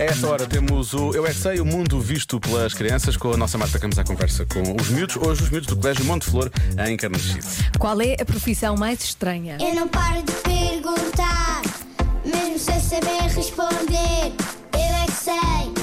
A esta hora temos o Eu é que Sei, o mundo visto pelas crianças, com a nossa Marta Campos à conversa com os miúdos. Hoje, os miúdos do Colégio Monte Flor, em Carnaxide. Qual é a profissão mais estranha? Eu não paro de perguntar, mesmo sem saber responder. Eu é que sei,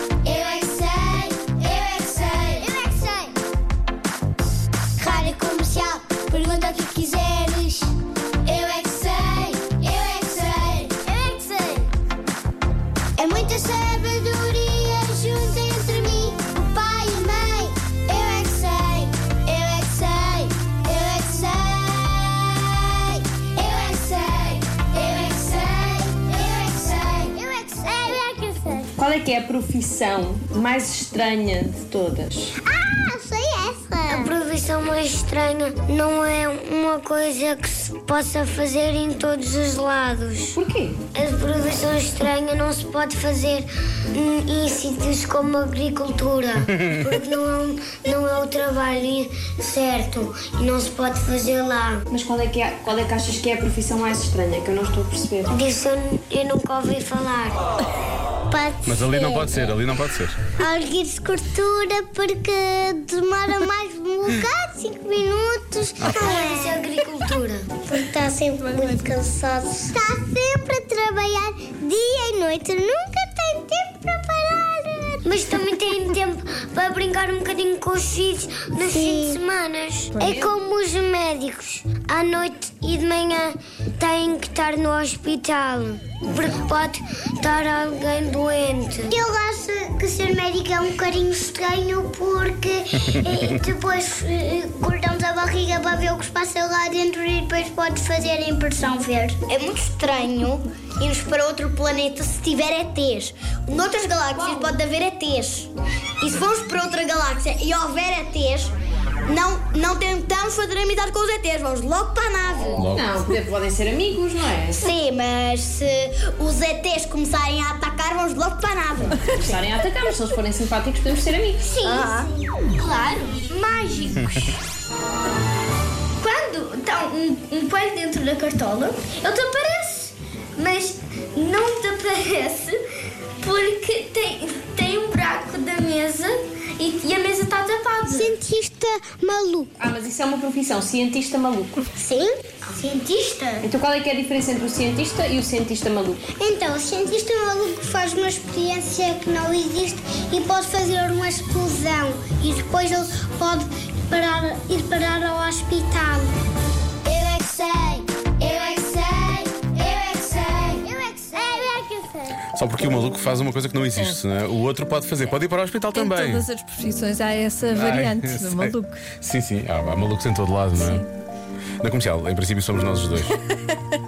é que é a profissão mais estranha de todas? Ah, sei essa. A profissão mais estranha não é uma coisa que se possa fazer em todos os lados. Porquê? A profissão estranha não se pode fazer em, em sítios como a agricultura, porque não é, um- não é o trabalho certo e não se pode fazer lá. Mas qual é, que é, qual é que achas que é a profissão mais estranha? Que eu não estou a perceber. Disso eu, eu nunca ouvi falar. Pode Mas ali não pode ser, ali não pode ser. Agricultura porque demora mais um bocado, 5 minutos. Não é isso é agricultura. Porque está sempre muito cansado. Está sempre a trabalhar dia e noite, nunca tem tempo para parar. Mas também tem tempo para brincar um bocadinho com os filhos nos fins de semana. É como os médicos. À noite e de manhã têm estar no hospital. Porque pode estar alguém doente. Eu acho que ser médico é um bocadinho estranho porque eh, depois eh, cortamos a barriga para ver o que se passa lá dentro e depois pode fazer a impressão verde. É muito estranho irmos para outro planeta se tiver ETs. Noutras galáxias pode haver ETs. E se formos para outra galáxia e houver ETs, não, não tentamos fazer amizade com os ETs, vamos logo para a nave. Não, podem- ser amigos, não é? Sim, mas se os ETs começarem a atacar, vamos logo para a nave. estarem a atacar, mas se eles forem simpáticos, podemos ser amigos. Sim, sim. Claro. Mágicos. Quando está um, um coelho dentro da cartola, ele te aparece. Mas não te aparece porque tem, tem um buraco da mesa e, e a mesa tapada. Cientista maluco. Ah, mas isso é uma profissão, cientista maluco. Sim? Cientista? Então qual é que é a diferença entre o cientista e o cientista maluco? Então, o cientista maluco faz uma experiência que não existe e pode fazer uma explosão e depois ele pode parar, ir parar ao hospital. Só porque o maluco faz uma coisa que não existe, não é? O outro pode fazer, pode ir para o hospital Em também. todas as profissões há essa variante Ai, do maluco. Sim, sim, há, há malucos em todo lado, não é? Na comercial, em princípio somos nós os dois.